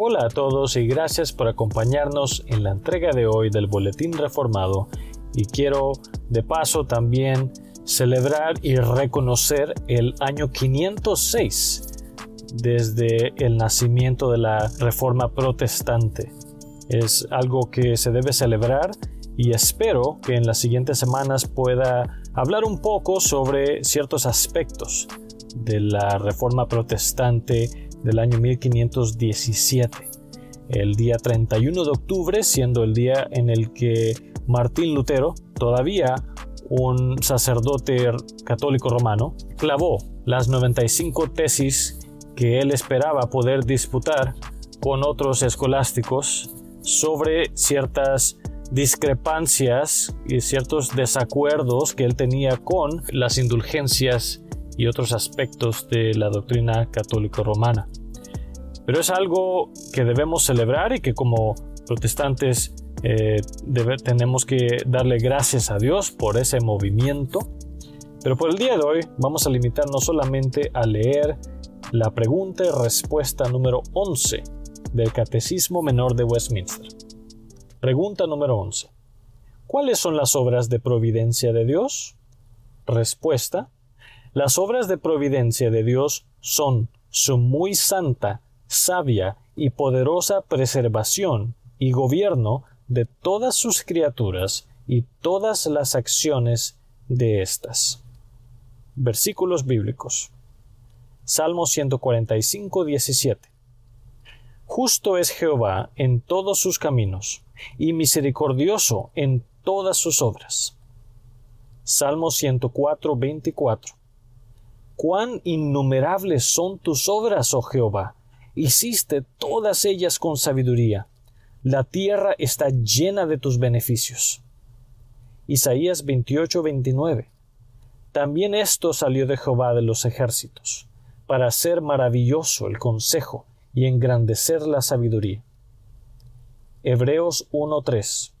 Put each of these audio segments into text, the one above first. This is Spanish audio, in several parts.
Hola a todos y gracias por acompañarnos en la entrega de hoy del Boletín Reformado y quiero de paso también celebrar y reconocer el año 506 desde el nacimiento de la Reforma Protestante. Es algo que se debe celebrar y espero que en las siguientes semanas pueda hablar un poco sobre ciertos aspectos de la Reforma Protestante del año 1517. El día 31 de octubre siendo el día en el que Martín Lutero, todavía un sacerdote católico romano, clavó las 95 tesis que él esperaba poder disputar con otros escolásticos sobre ciertas discrepancias y ciertos desacuerdos que él tenía con las indulgencias y otros aspectos de la doctrina católico romana. Pero es algo que debemos celebrar y que como protestantes eh, tenemos que darle gracias a Dios por ese movimiento. Pero por el día de hoy vamos a limitarnos solamente a leer la pregunta y respuesta número 11 del Catecismo Menor de Westminster. Pregunta número 11. ¿Cuáles son las obras de providencia de Dios? Respuesta. Las obras de providencia de Dios son su muy santa, sabia y poderosa preservación y gobierno de todas sus criaturas y todas las acciones de éstas. Versículos bíblicos. Salmo 145, 17. Justo es Jehová en todos sus caminos, y misericordioso en todas sus obras. Salmo 104, 24. Cuán innumerables son tus obras, oh Jehová, hiciste todas ellas con sabiduría la tierra está llena de tus beneficios. Isaías 28, 29. También esto salió de Jehová de los ejércitos, para hacer maravilloso el consejo y engrandecer la sabiduría. Hebreos 1.3.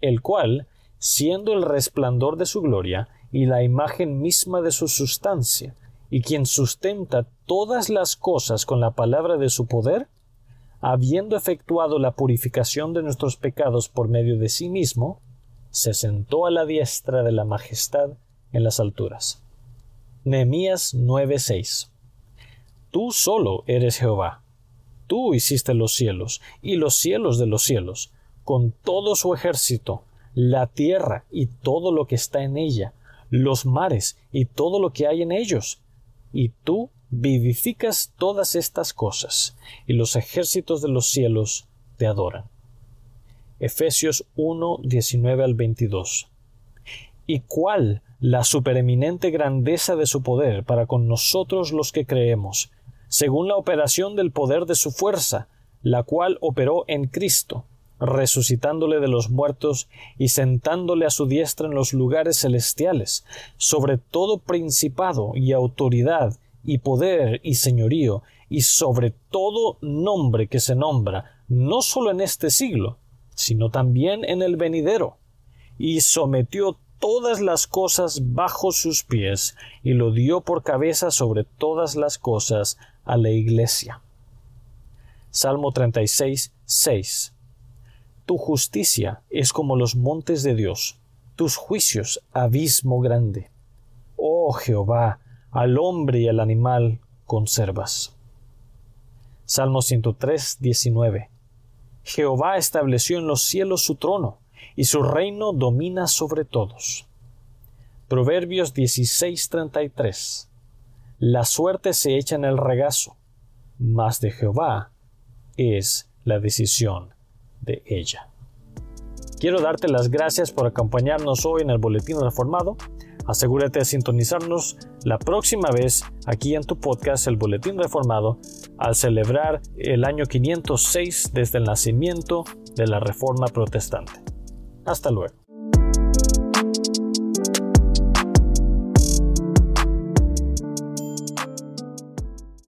El cual, siendo el resplandor de su gloria y la imagen misma de su sustancia, y quien sustenta todas las cosas con la palabra de su poder, habiendo efectuado la purificación de nuestros pecados por medio de sí mismo, se sentó a la diestra de la majestad en las alturas. Nehemías 9:6 Tú solo eres Jehová. Tú hiciste los cielos y los cielos de los cielos, con todo su ejército, la tierra y todo lo que está en ella, los mares y todo lo que hay en ellos. Y tú vivificas todas estas cosas, y los ejércitos de los cielos te adoran. Efesios 1, 19 al 22. ¿Y cuál la supereminente grandeza de su poder para con nosotros los que creemos, según la operación del poder de su fuerza, la cual operó en Cristo, resucitándole de los muertos y sentándole a su diestra en los lugares celestiales, sobre todo principado y autoridad y poder y señorío, y sobre todo nombre que se nombra, no sólo en este siglo, sino también en el venidero, y sometió todas las cosas bajo sus pies, y lo dio por cabeza sobre todas las cosas a la Iglesia. Salmo 36, 6. Tu justicia es como los montes de Dios, tus juicios abismo grande. Oh Jehová, al hombre y al animal conservas. Salmo 103, 19. Jehová estableció en los cielos su trono, y su reino domina sobre todos. Proverbios 16, 33. La suerte se echa en el regazo, mas de Jehová es la decisión de ella. Quiero darte las gracias por acompañarnos hoy en el Boletín Reformado. Asegúrate de sintonizarnos la próxima vez aquí en tu podcast El Boletín Reformado al celebrar el año 506 desde el nacimiento de la Reforma Protestante. Hasta luego.